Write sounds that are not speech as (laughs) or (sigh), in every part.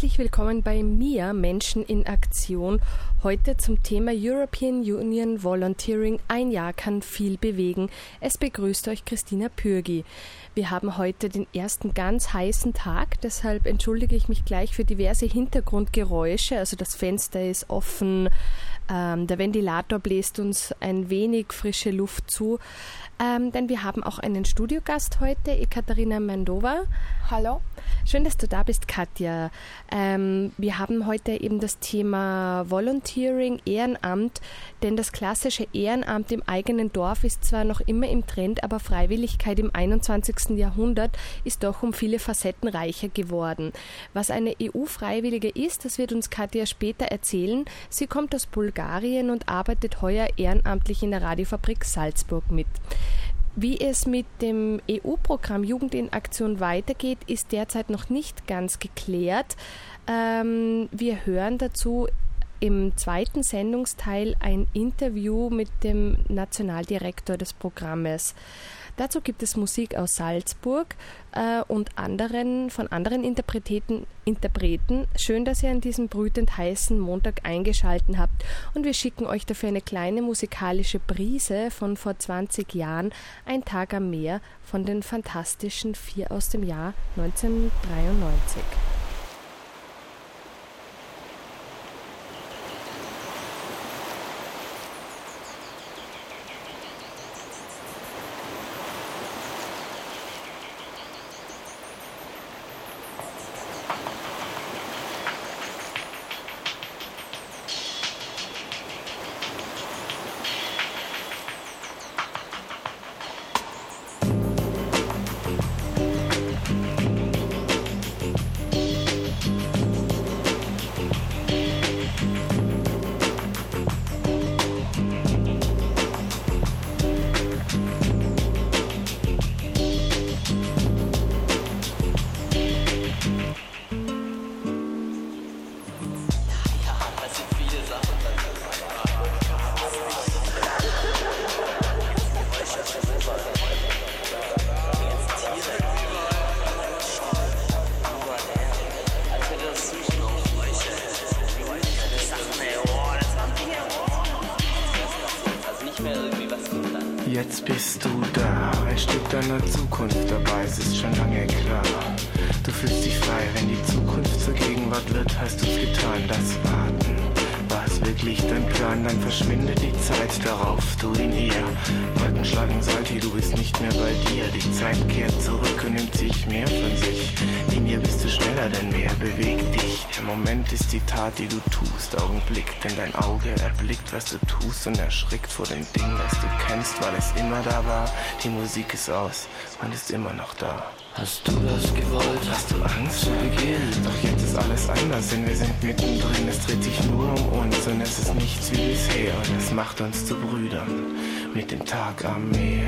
Herzlich willkommen bei mir, Menschen in Aktion. Heute zum Thema European Union Volunteering. Ein Jahr kann viel bewegen. Es begrüßt euch Christina Pürgi. Wir haben heute den ersten ganz heißen Tag, deshalb entschuldige ich mich gleich für diverse Hintergrundgeräusche. Also das Fenster ist offen, ähm, der Ventilator bläst uns ein wenig frische Luft zu. Ähm, denn wir haben auch einen Studiogast heute, Ekaterina Mandova. Hallo. Schön, dass du da bist, Katja. Ähm, wir haben heute eben das Thema Volunteering, Ehrenamt, denn das klassische Ehrenamt im eigenen Dorf ist zwar noch immer im Trend, aber Freiwilligkeit im 21. Jahrhundert ist doch um viele Facetten reicher geworden. Was eine EU-Freiwillige ist, das wird uns Katja später erzählen. Sie kommt aus Bulgarien und arbeitet heuer ehrenamtlich in der Radiofabrik Salzburg mit. Wie es mit dem EU-Programm Jugend in Aktion weitergeht, ist derzeit noch nicht ganz geklärt. Ähm, wir hören dazu im zweiten Sendungsteil ein Interview mit dem Nationaldirektor des Programmes. Dazu gibt es Musik aus Salzburg äh, und anderen, von anderen Interpreten, Interpreten. Schön, dass ihr an diesem brütend heißen Montag eingeschalten habt und wir schicken euch dafür eine kleine musikalische Brise von vor 20 Jahren, Ein Tag am Meer von den Fantastischen Vier aus dem Jahr 1993. Tat, die du tust, Augenblick, denn dein Auge erblickt, was du tust und erschrickt vor dem Ding, das du kennst, weil es immer da war. Die Musik ist aus und ist immer noch da. Hast du das gewollt? Hast du Angst zu Beginn? Doch jetzt ist alles anders, denn wir sind mittendrin. Es dreht sich nur um uns und es ist nichts wie bisher. Und es macht uns zu Brüdern mit dem Tag am Meer.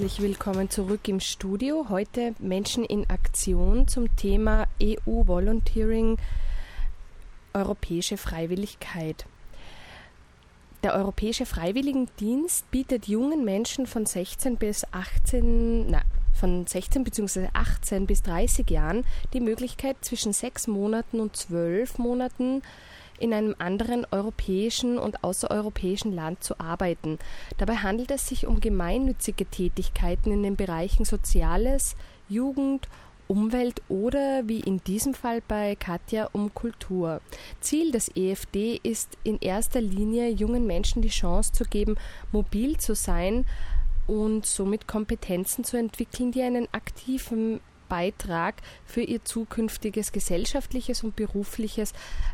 Herzlich willkommen zurück im Studio. Heute Menschen in Aktion zum Thema EU-Volunteering, europäische Freiwilligkeit. Der Europäische Freiwilligendienst bietet jungen Menschen von 16 bis 18, na, von 16 bzw. 18 bis 30 Jahren die Möglichkeit, zwischen sechs Monaten und zwölf Monaten in einem anderen europäischen und außereuropäischen Land zu arbeiten. Dabei handelt es sich um gemeinnützige Tätigkeiten in den Bereichen Soziales, Jugend, Umwelt oder wie in diesem Fall bei Katja um Kultur. Ziel des EFD ist in erster Linie jungen Menschen die Chance zu geben, mobil zu sein und somit Kompetenzen zu entwickeln, die einen aktiven Beitrag für ihr zukünftiges gesellschaftliches und berufliches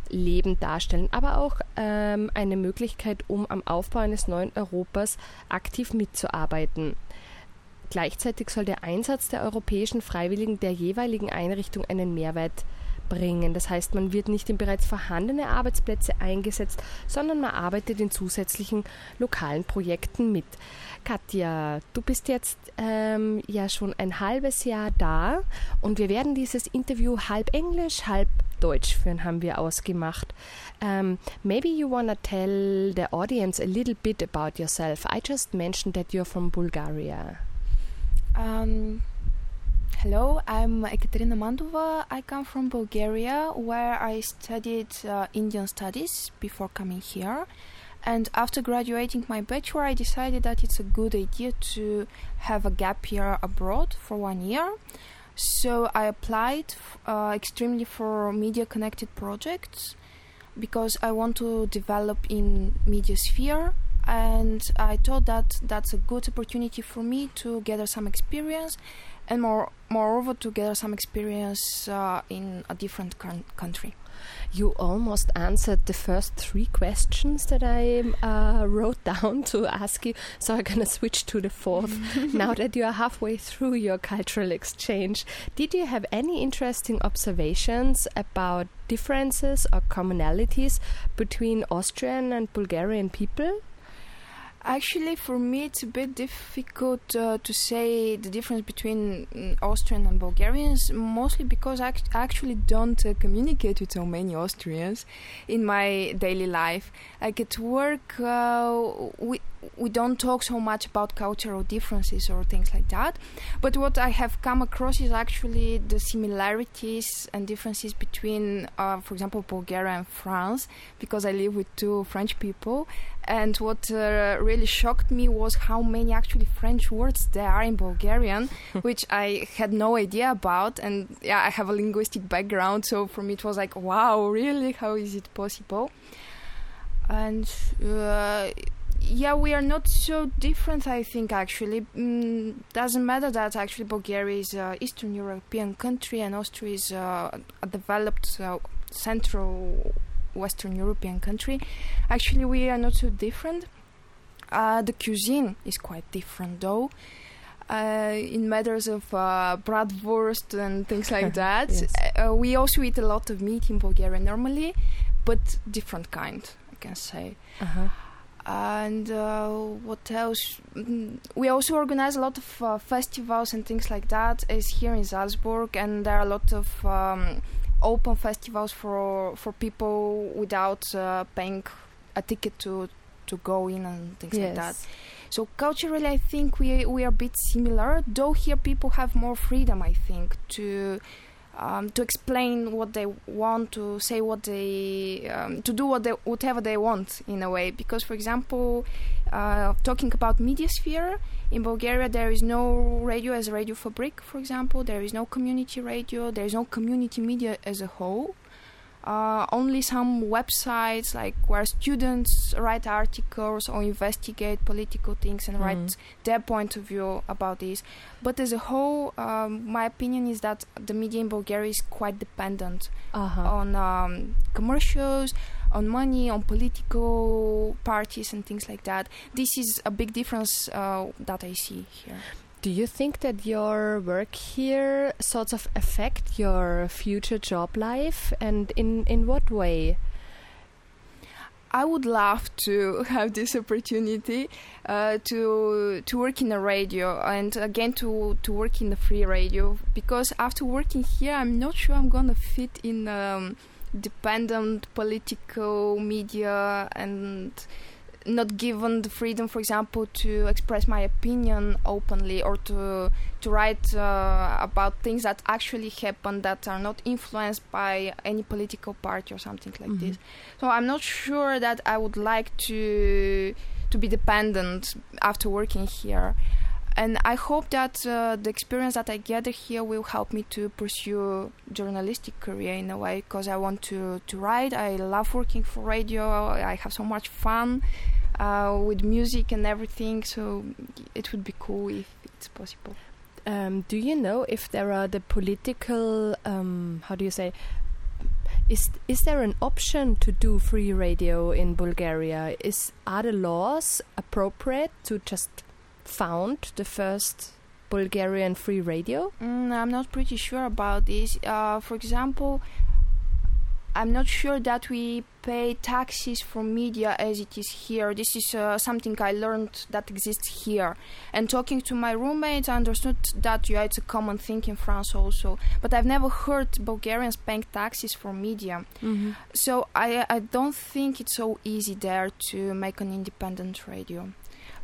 Leben darstellen, aber auch ähm, eine Möglichkeit, um am Aufbau eines neuen Europas aktiv mitzuarbeiten. Gleichzeitig soll der Einsatz der europäischen Freiwilligen der jeweiligen Einrichtung einen Mehrwert bringen. Das heißt, man wird nicht in bereits vorhandene Arbeitsplätze eingesetzt, sondern man arbeitet in zusätzlichen lokalen Projekten mit. Katja, du bist jetzt ähm, ja schon ein halbes Jahr da und wir werden dieses Interview halb Englisch, halb Deutsch führen, haben wir ausgemacht. Um, maybe you want to tell the audience a little bit about yourself. I just mentioned that you're from Bulgaria. Um, hello, I'm Ekaterina Mandova. I come from Bulgaria, where I studied uh, Indian studies before coming here. And after graduating my bachelor, I decided that it's a good idea to have a gap year abroad for one year. So I applied uh, extremely for media connected projects because I want to develop in media sphere and I thought that that's a good opportunity for me to gather some experience and more moreover to gather some experience uh, in a different country. You almost answered the first three questions that I uh, wrote down to ask you, so I'm gonna switch to the fourth. (laughs) now that you are halfway through your cultural exchange, did you have any interesting observations about differences or commonalities between Austrian and Bulgarian people? Actually, for me, it's a bit difficult uh, to say the difference between mm, Austrian and Bulgarians, mostly because I actually don't uh, communicate with so many Austrians in my daily life. Like at work, uh, we we don't talk so much about cultural differences or things like that. But what I have come across is actually the similarities and differences between, uh, for example, Bulgaria and France, because I live with two French people. And what uh, really shocked me was how many actually French words there are in Bulgarian, (laughs) which I had no idea about. And yeah, I have a linguistic background, so for me it was like, wow, really? How is it possible? And uh, yeah, we are not so different. I think actually mm, doesn't matter that actually Bulgaria is an Eastern European country and Austria is uh, a developed uh, Central Western European country. Actually, we are not so different. Uh, the cuisine is quite different though. Uh, in matters of uh, bratwurst and things like (laughs) that, yes. Uh, we also eat a lot of meat in Bulgaria normally, but different kind, I can say. Uh-huh and uh, what else? Mm, we also organize a lot of uh, festivals and things like that. Is here in Salzburg, and there are a lot of um, open festivals for for people without uh, paying a ticket to to go in and things yes. like that. So culturally, I think we we are a bit similar. Though here people have more freedom, I think, to um, to explain what they want, to say what they, um, to do what they, whatever they want in a way. Because, for example, uh, talking about media sphere in Bulgaria, there is no radio as Radiofabrik, for example. There is no community radio. There is no community media as a whole uh, only some websites like where students write articles or investigate political things and mm. write their point of view about this. But as a whole, um, my opinion is that the media in Bulgaria is quite dependent uh-huh. on um, commercials, on money, on political parties, and things like that. This is a big difference uh, that I see here. Do you think that your work here sort of affect your future job life, and in in what way? I would love to (laughs) have this opportunity uh, to to work in a radio and again to to work in the free radio because after working here, I'm not sure I'm gonna fit in um, dependent political media and not given the freedom, for example, to express my opinion openly or to to write uh, about things that actually happen that are not influenced by any political party or something like Mhm. this. So I'm not sure that I would like to to be dependent after working here. And I hope that uh, the experience that I gather here will help me to pursue journalistic career in a way because I want to, to write. I love working for radio. I have so much fun uh, with music and everything. So it would be cool if it's possible. Um, do you know if there are the political, um, how do you say, is is there an option to do free radio in Bulgaria? Is are the laws appropriate to just found the first Bulgarian free radio? Mm, I'm not pretty sure about this. Uh, for example, I'm not sure that we pay taxes for media as it is here. This is uh, something I learned that exists here. And talking to my roommates, I understood that yeah, it's a common thing in France also. But I've never heard Bulgarians paying taxes for media. Mm-hmm. So I, I don't think it's so easy there to make an independent radio.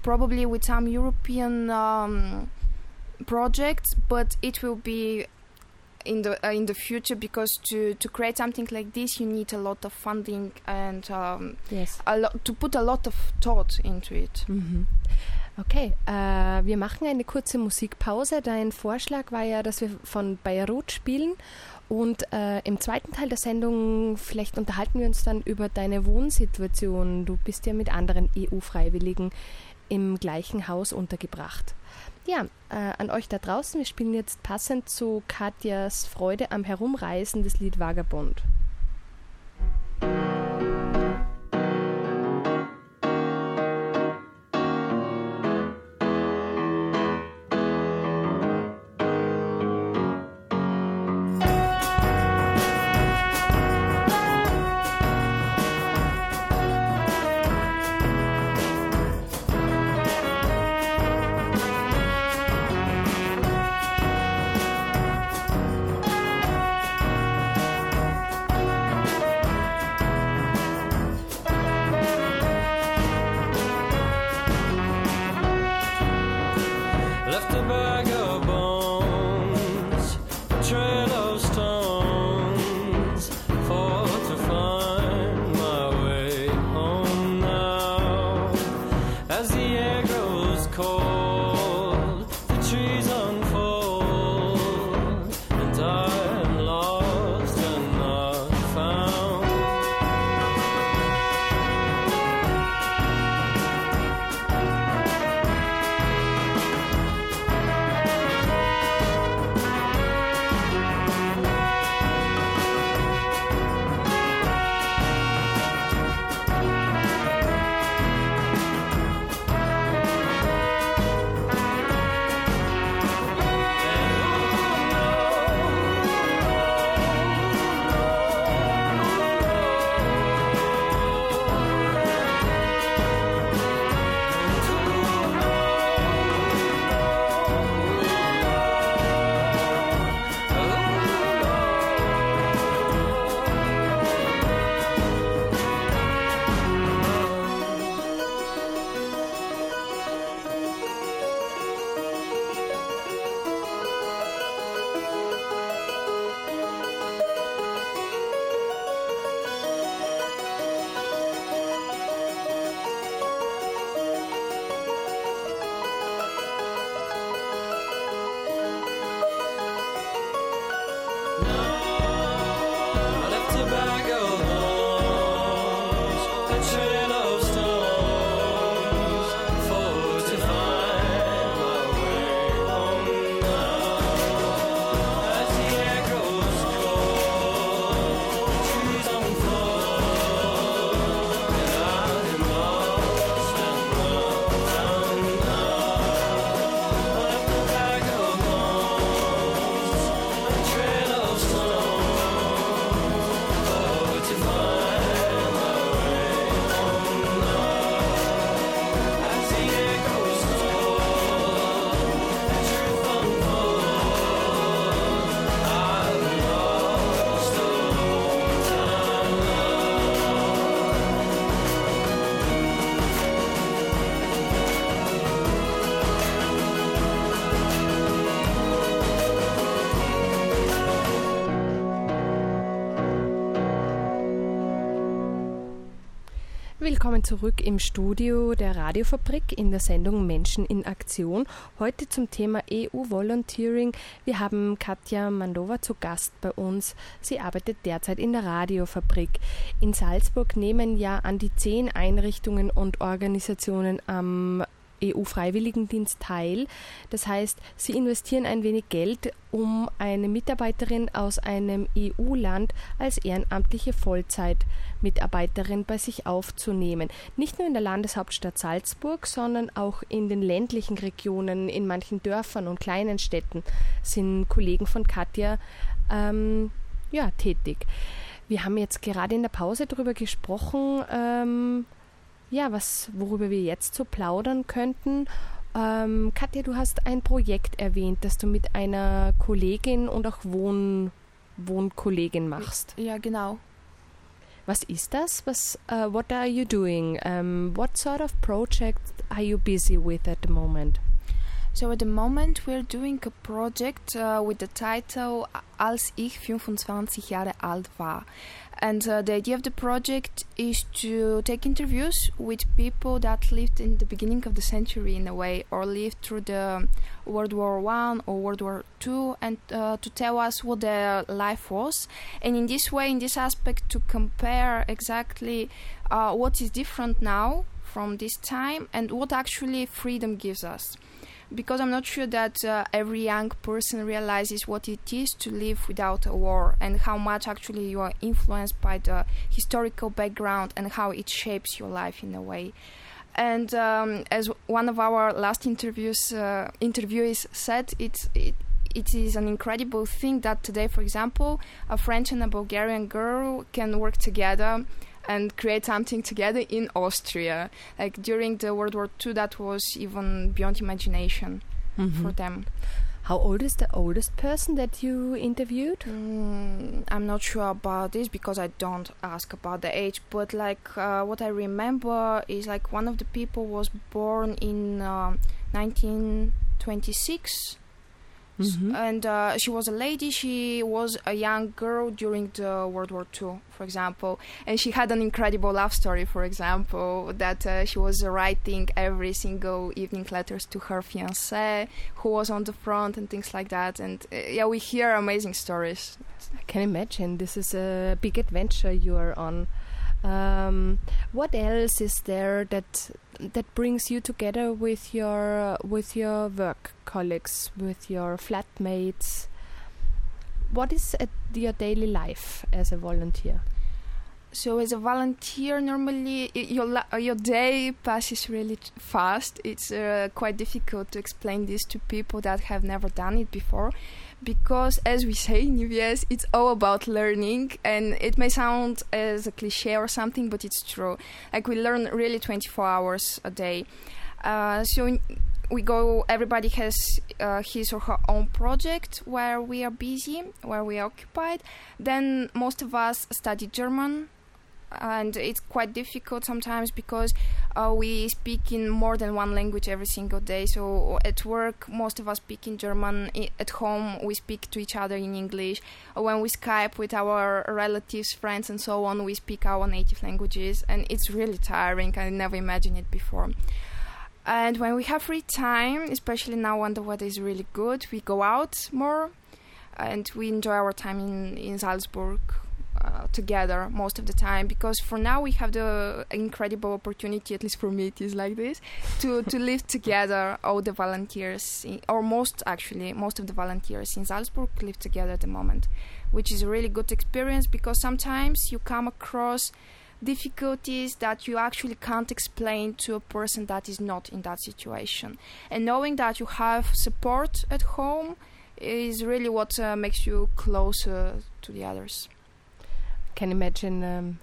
Probably with some European um, projects, but it will be in the uh, in the future because to to create something like this, you need a lot of funding and um, Yes. a lot to put a lot of thought into it. Mhm. Okay, äh, wir machen eine kurze Musikpause. Dein Vorschlag war ja, dass wir von Beirut spielen. Und äh, im zweiten Teil der Sendung, vielleicht unterhalten wir uns dann über deine Wohnsituation. Du bist ja mit anderen EU-Freiwilligen im gleichen Haus untergebracht. Ja, äh, an euch da draußen, wir spielen jetzt passend zu Katjas Freude am Herumreisen das Lied Vagabond. Willkommen zurück im Studio der Radiofabrik in der Sendung Menschen in Aktion. Heute zum Thema EU-Volunteering. Wir haben Katja Mandova zu Gast bei uns. Sie arbeitet derzeit in der Radiofabrik. In Salzburg nehmen ja an die zehn Einrichtungen und Organisationen am EU-Freiwilligendienst teil. Das heißt, sie investieren ein wenig Geld, um eine Mitarbeiterin aus einem EU-Land als ehrenamtliche Vollzeitmitarbeiterin bei sich aufzunehmen. Nicht nur in der Landeshauptstadt Salzburg, sondern auch in den ländlichen Regionen, in manchen Dörfern und kleinen Städten sind Kollegen von Katja ähm, ja, tätig. Wir haben jetzt gerade in der Pause darüber gesprochen, ähm, ja, was, worüber wir jetzt so plaudern könnten. Ähm, Katja, du hast ein Projekt erwähnt, das du mit einer Kollegin und auch Wohn Wohnkollegin machst. Ja, genau. Was ist das? Was, uh, what are you doing? Um, what sort of project are you busy with at the moment? So at the moment we're doing a project uh, with the title Als ich 25 Jahre alt war. And uh, the idea of the project is to take interviews with people that lived in the beginning of the century in a way, or lived through the World War One or World War Two, and uh, to tell us what their life was. And in this way, in this aspect, to compare exactly uh, what is different now from this time and what actually freedom gives us because I'm not sure that uh, every young person realizes what it is to live without a war and how much actually you are influenced by the historical background and how it shapes your life in a way. And um, as one of our last interviews uh, interviewees said, it's it, it is an incredible thing that today, for example, a French and a Bulgarian girl can work together and create something together in Austria. Like during the World War II, that was even beyond imagination mm-hmm. for them. How old is the oldest person that you interviewed? Mm, I'm not sure about this because I don't ask about the age. But like uh, what I remember is like one of the people was born in uh, 1926 Mm-hmm. And uh, she was a lady. She was a young girl during the World War II, for example. And she had an incredible love story, for example, that uh, she was writing every single evening letters to her fiance, who was on the front, and things like that. And uh, yeah, we hear amazing stories. I can imagine this is a big adventure you are on. Um, what else is there that that brings you together with your uh, with your work colleagues, with your flatmates? What is uh, your daily life as a volunteer? So as a volunteer, normally your uh, your day passes really fast. It's uh, quite difficult to explain this to people that have never done it before because as we say in EVS, it's all about learning and it may sound as a cliche or something, but it's true. Like we learn really 24 hours a day. Uh, so we go, everybody has uh, his or her own project where we are busy, where we are occupied. Then most of us study German and it's quite difficult sometimes because uh, we speak in more than one language every single day. So at work, most of us speak in German. At home, we speak to each other in English. When we Skype with our relatives, friends, and so on, we speak our native languages, and it's really tiring. I never imagined it before. And when we have free time, especially now when the weather is really good, we go out more and we enjoy our time in, in Salzburg uh, together most of the time because for now we have the incredible opportunity at least for me it is like this to to (laughs) live together all the volunteers in, or most actually most of the volunteers in Salzburg live together at the moment which is a really good experience because sometimes you come across difficulties that you actually can't explain to a person that is not in that situation. And knowing that you have support at home is really what uh, makes you closer to the others can imagine um,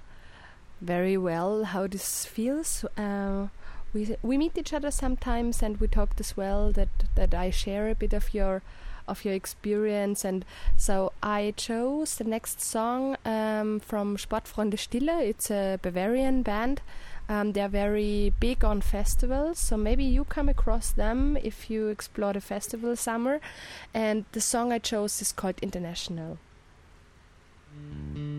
very well how this feels. Uh, we we meet each other sometimes, and we talked as well that that I share a bit of your of your experience. And so I chose the next song um, from Sportfreunde Stiller. It's a Bavarian band. Um, they're very big on festivals, so maybe you come across them if you explore the festival summer. And the song I chose is called International. Weltweit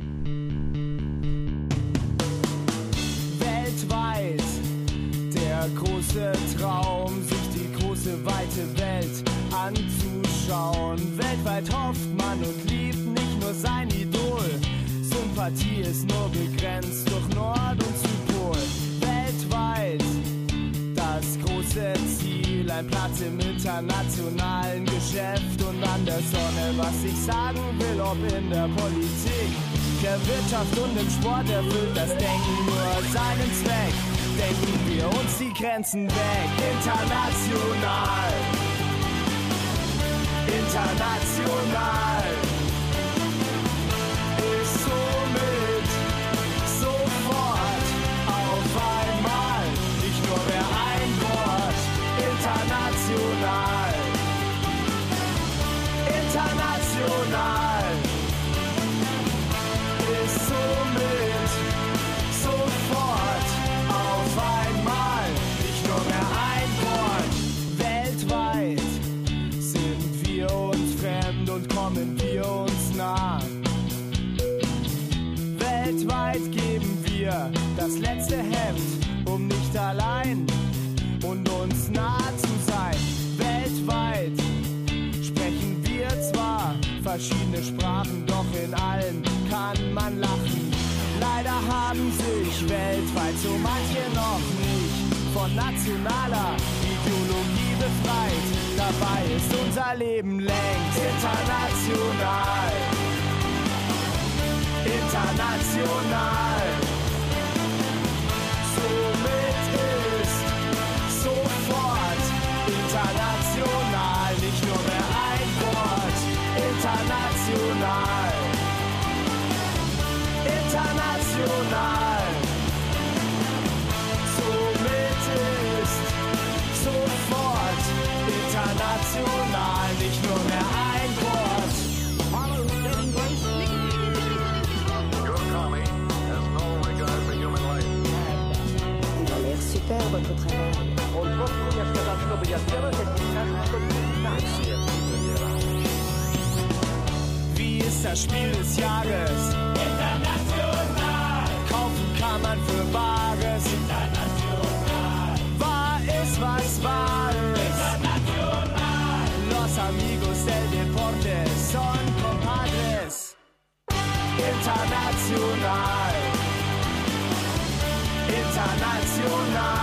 große Traum, sich die große weite Welt anzuschauen. Weltweit hofft man und liebt nicht nur sein Idol. Sympathie ist nur begrenzt durch Nord und Südpol. Weltweit das große Ziel, ein Platz im internationalen Geschäft und an der Sonne, was ich sagen will, ob in der Politik, der Wirtschaft und im Sport erfüllt das Denken nur seinen Zweck. Denken wir uns die Grenzen weg, international, international. Sich weltweit so manche noch nicht von nationaler Ideologie befreit. Dabei ist unser Leben längst international. International. Somit ist sofort international nicht nur mehr ein Wort. International. International. Wie ist das Spiel des Jahres? International! Kaufen kann man für Bares. International! Ist was Wahres. International! Los amigos del deporte son compadres. International! International!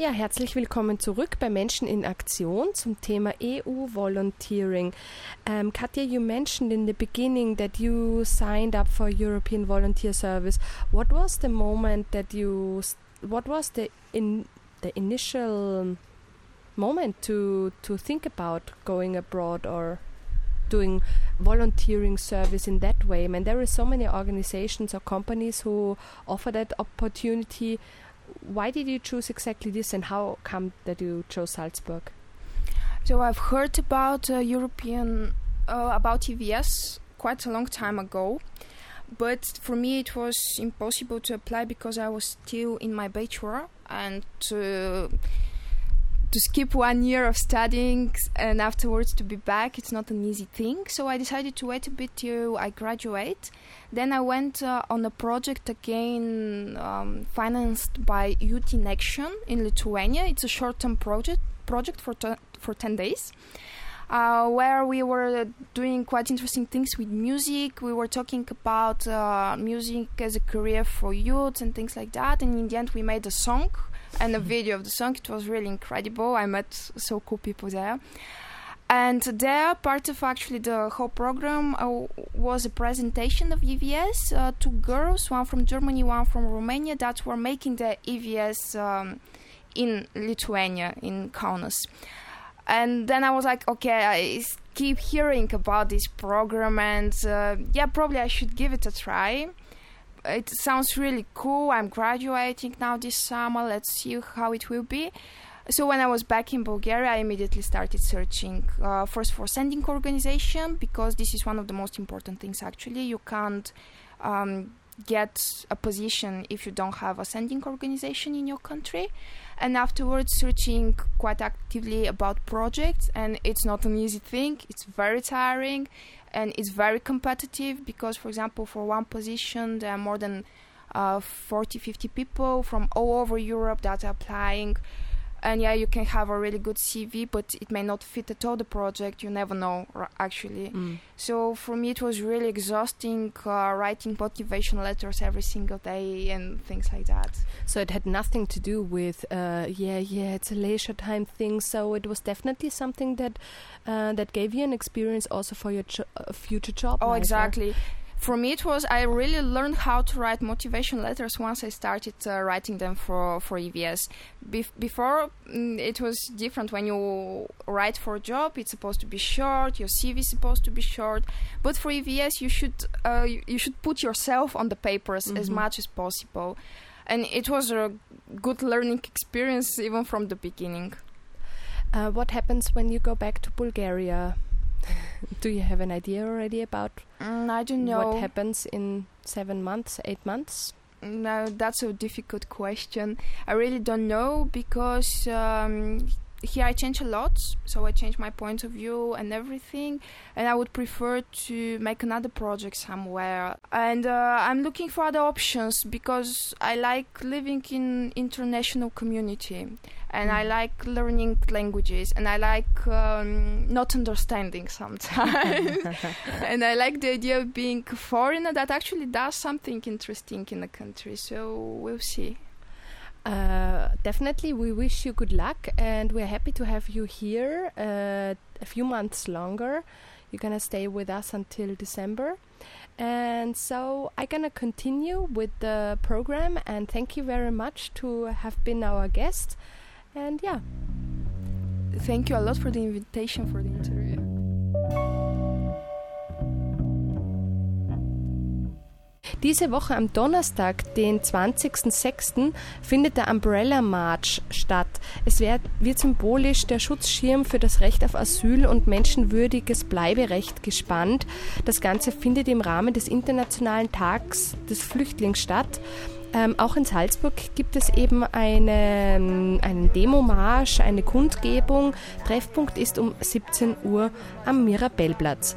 Ja, herzlich willkommen zurück bei Menschen in Aktion zum Thema EU Volunteering. Um, Katja, you mentioned in the beginning that you signed up for European Volunteer Service. What was the moment that you? What was the in the initial moment to to think about going abroad or doing volunteering service in that way? I mean, there are so many organizations or companies who offer that opportunity why did you choose exactly this and how come that you chose Salzburg? So I've heard about uh, European uh, about EVS quite a long time ago, but for me it was impossible to apply because I was still in my bachelor and to to skip one year of studying and afterwards to be back it's not an easy thing so i decided to wait a bit till i graduate then i went uh, on a project again um, financed by Youth in Action in lithuania it's a short-term project project for, t- for 10 days uh, where we were doing quite interesting things with music. We were talking about uh, music as a career for youth and things like that. And in the end, we made a song and a video of the song. It was really incredible. I met so cool people there. And there, part of actually the whole program uh, was a presentation of EVS. Uh, two girls, one from Germany, one from Romania, that were making the EVS um, in Lithuania, in Kaunas and then I was like, okay, I keep hearing about this program, and uh, yeah, probably I should give it a try. It sounds really cool. I'm graduating now this summer. Let's see how it will be. So when I was back in Bulgaria, I immediately started searching uh, first for sending organization because this is one of the most important things. Actually, you can't um, get a position if you don't have a sending organization in your country and afterwards searching quite actively about projects and it's not an easy thing it's very tiring and it's very competitive because for example for one position there are more than uh, 40 50 people from all over europe that are applying and yeah you can have a really good cv but it may not fit at all the project you never know r- actually Mm. so for me it was really exhausting uh, writing motivation letters every single day and things like that So it had nothing to do with, uh, yeah, yeah, it's a leisure time thing. So it was definitely something that uh, that gave you an experience also for your jo- uh, future job. Oh, life, exactly. For me, it was I really learned how to write motivation letters once I started uh, writing them for for EVS. Bef- before mm, it was different. When you write for a job, it's supposed to be short. Your CV is supposed to be short. But for EVS, you should uh, you, you should put yourself on the papers as Mhm. much as possible. And it was a good learning experience even from the beginning. Uh, what happens when you go back to Bulgaria? (laughs) do you have an idea already about Mm, I don't know. what happens in seven months, eight months? No, that's a difficult question. I really don't know because um, here I change a lot, so I change my point of view and everything. And I would prefer to make another project somewhere. And uh, I'm looking for other options because I like living in international community, and I like learning languages, and I like um, not understanding sometimes. (laughs) (laughs) and I like the idea of being a foreigner that actually does something interesting in the country. So we'll see. Uh, definitely, we wish you good luck, and we're happy to have you here uh, a few months longer. You're gonna stay with us until December, and so I'm gonna continue with the program. And thank you very much to have been our guest. And yeah, Thank you a lot for the invitation for the interview. Diese Woche am Donnerstag, den 20.06., findet der Umbrella March statt. Es wird, wird symbolisch der Schutzschirm für das Recht auf Asyl und menschenwürdiges Bleiberecht gespannt. Das Ganze findet im Rahmen des Internationalen Tags des Flüchtlings statt. Ähm, auch in Salzburg gibt es eben eine, einen Demomarsch, eine Kundgebung. Treffpunkt ist um 17 Uhr am Mirabellplatz.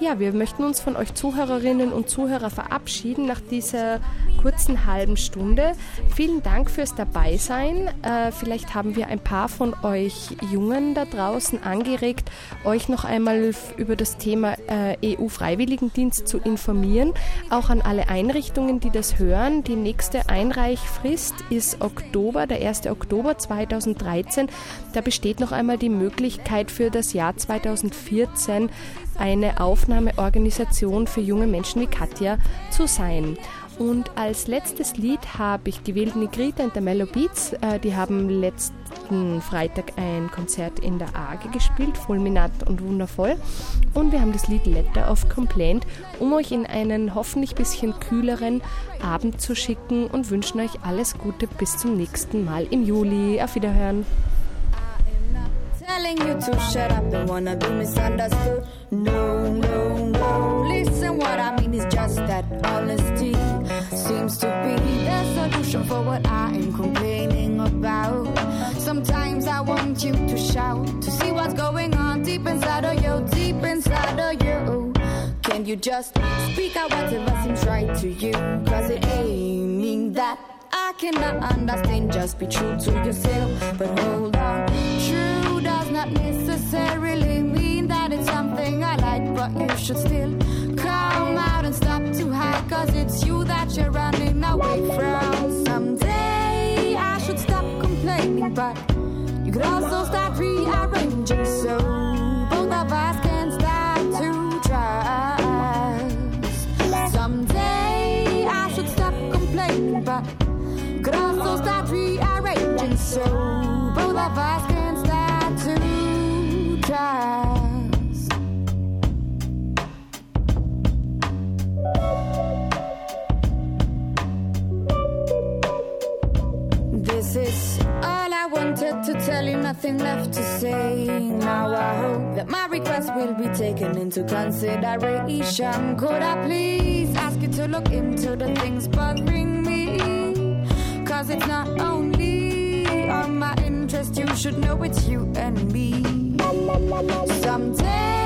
Ja, wir möchten uns von euch Zuhörerinnen und Zuhörer verabschieden nach dieser kurzen halben Stunde. Vielen Dank fürs Dabeisein. Äh, vielleicht haben wir ein paar von euch Jungen da draußen angeregt, euch noch einmal über das Thema äh, EU-Freiwilligendienst zu informieren. Auch an alle Einrichtungen, die das hören. Die nächste Einreichfrist ist Oktober, der 1. Oktober 2013. Da besteht noch einmal die Möglichkeit für das Jahr 2014 eine Aufnahmeorganisation für junge Menschen wie Katja zu sein. Und als letztes Lied habe ich gewählt Negrita and the Mellow Beats. Äh, die haben letzten Freitag ein Konzert in der Arge gespielt, fulminant und wundervoll. Und wir haben das Lied Letter of Complaint, um euch in einen hoffentlich bisschen kühleren Abend zu schicken und wünschen euch alles Gute bis zum nächsten Mal im Juli. Auf Wiederhören. Telling you to shut up, don't wanna be misunderstood. No, no, no. Listen, what I mean is just that honesty seems to be the solution for what I am complaining about. Sometimes I want you to shout to see what's going on deep inside of you, deep inside of you. Can you just speak out whatever seems right to you? Cause it ain't mean that I cannot understand. Just be true to yourself. But hold on, true not necessarily mean that it's something I like, but you should still come out and stop to hide. Cause it's you that you're running away from. Someday I should stop complaining, but you could also start rearranging so nothing left to say. Now I hope that my request will be taken into consideration. Could I please ask you to look into the things bothering me? Cause it's not only on my interest, you should know it's you and me. Someday